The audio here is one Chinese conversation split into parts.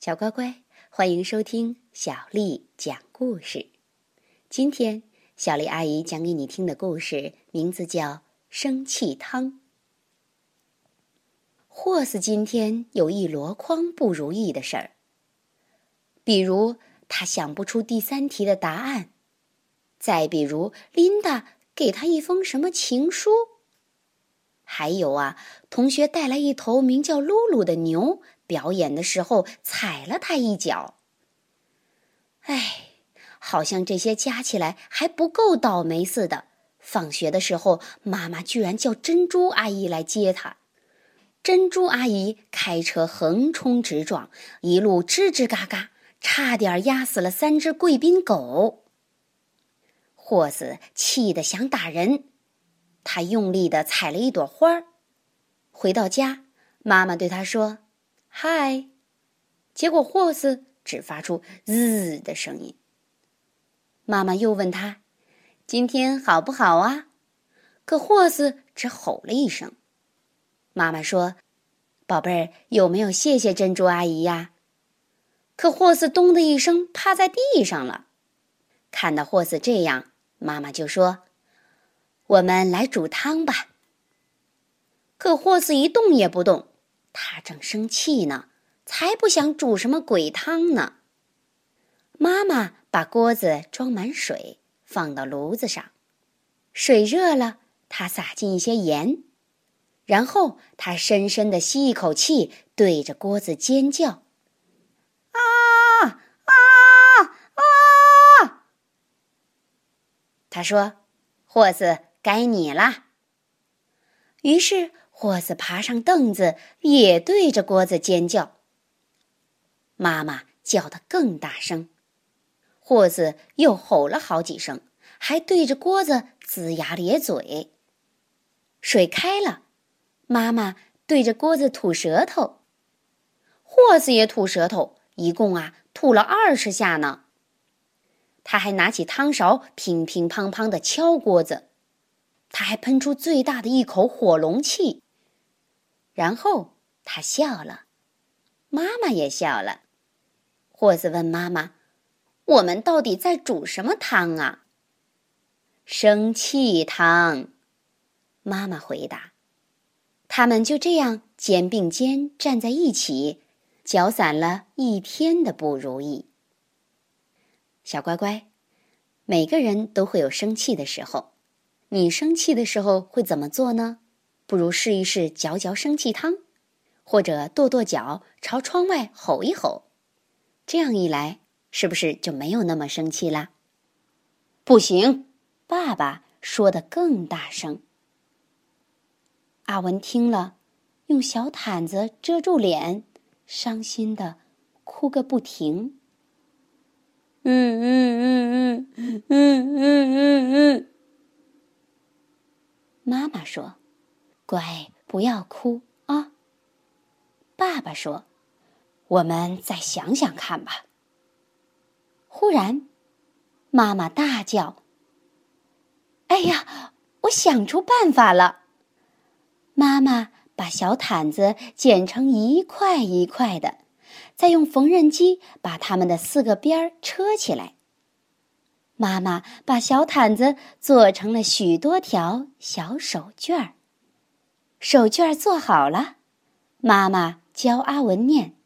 小乖乖，欢迎收听小丽讲故事。今天，小丽阿姨讲给你听的故事名字叫《生气汤》。霍斯今天有一箩筐不如意的事儿，比如他想不出第三题的答案，再比如琳达给他一封什么情书，还有啊，同学带来一头名叫露露的牛。表演的时候踩了他一脚。哎，好像这些加起来还不够倒霉似的。放学的时候，妈妈居然叫珍珠阿姨来接他。珍珠阿姨开车横冲直撞，一路吱吱嘎嘎，差点压死了三只贵宾狗。霍子气得想打人，他用力的踩了一朵花儿。回到家，妈妈对他说。嗨，结果霍斯只发出“滋”的声音。妈妈又问他：“今天好不好啊？”可霍斯只吼了一声。妈妈说：“宝贝儿，有没有谢谢珍珠阿姨呀？”可霍斯“咚”的一声趴在地上了。看到霍斯这样，妈妈就说：“我们来煮汤吧。”可霍斯一动也不动。他正生气呢，才不想煮什么鬼汤呢。妈妈把锅子装满水，放到炉子上，水热了，她撒进一些盐，然后她深深的吸一口气，对着锅子尖叫：“啊啊啊！”他说：“霍斯，该你了。”于是。霍斯爬上凳子，也对着锅子尖叫。妈妈叫得更大声，霍斯又吼了好几声，还对着锅子龇牙咧嘴。水开了，妈妈对着锅子吐舌头，霍斯也吐舌头，一共啊吐了二十下呢。他还拿起汤勺，乒乒乓乓的敲锅子，他还喷出最大的一口火龙气。然后他笑了，妈妈也笑了。霍斯问妈妈：“我们到底在煮什么汤啊？”“生气汤。”妈妈回答。他们就这样肩并肩站在一起，搅散了一天的不如意。小乖乖，每个人都会有生气的时候，你生气的时候会怎么做呢？不如试一试嚼嚼生气汤，或者跺跺脚，朝窗外吼一吼，这样一来，是不是就没有那么生气啦？不行，爸爸说的更大声。阿文听了，用小毯子遮住脸，伤心的哭个不停。嗯嗯嗯嗯嗯嗯嗯嗯。妈妈说。乖，不要哭啊！爸爸说：“我们再想想看吧。”忽然，妈妈大叫：“哎呀，我想出办法了！”妈妈把小毯子剪成一块一块的，再用缝纫机把它们的四个边儿车起来。妈妈把小毯子做成了许多条小手绢儿。手绢做好了，妈妈教阿文念：“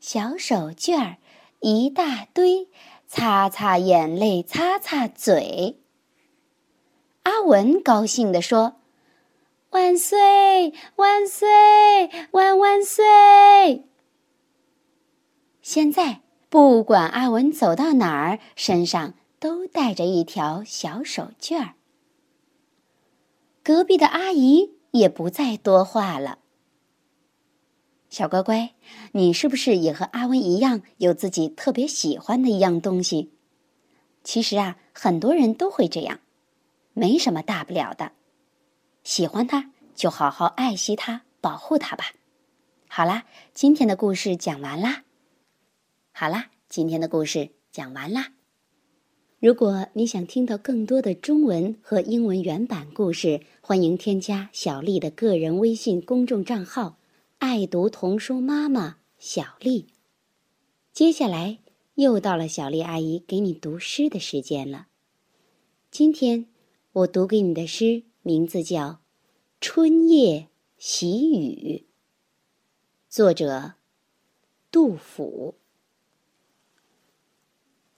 小手绢儿一大堆，擦擦眼泪，擦擦嘴。”阿文高兴地说：“万岁，万岁，万万岁！”现在不管阿文走到哪儿，身上都带着一条小手绢儿。隔壁的阿姨。也不再多话了。小乖乖，你是不是也和阿文一样，有自己特别喜欢的一样东西？其实啊，很多人都会这样，没什么大不了的。喜欢它，就好好爱惜它，保护它吧。好啦，今天的故事讲完啦。好啦，今天的故事讲完啦。如果你想听到更多的中文和英文原版故事，欢迎添加小丽的个人微信公众账号“爱读童书妈妈小丽”。接下来又到了小丽阿姨给你读诗的时间了。今天我读给你的诗名字叫《春夜喜雨》，作者杜甫。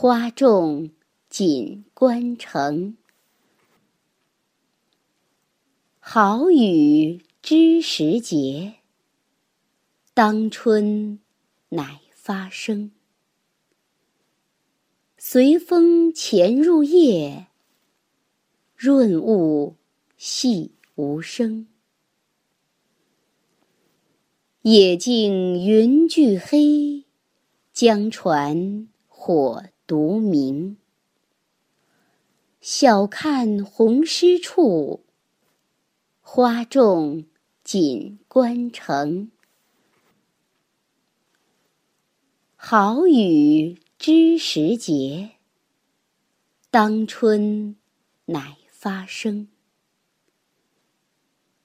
花重锦官城。好雨知时节。当春乃发生，随风潜入夜，润物细无声。野径云俱黑，江船火独明。晓看红湿处，花重锦官城。好雨知时节，当春乃发生。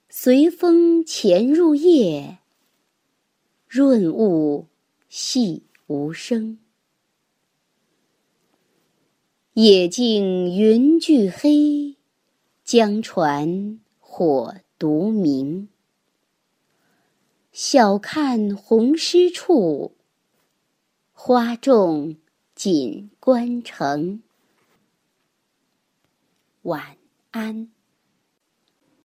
随风潜入夜，润物细无声。野径云俱黑，江船火独明。晓看红湿处。花重锦官城。晚安。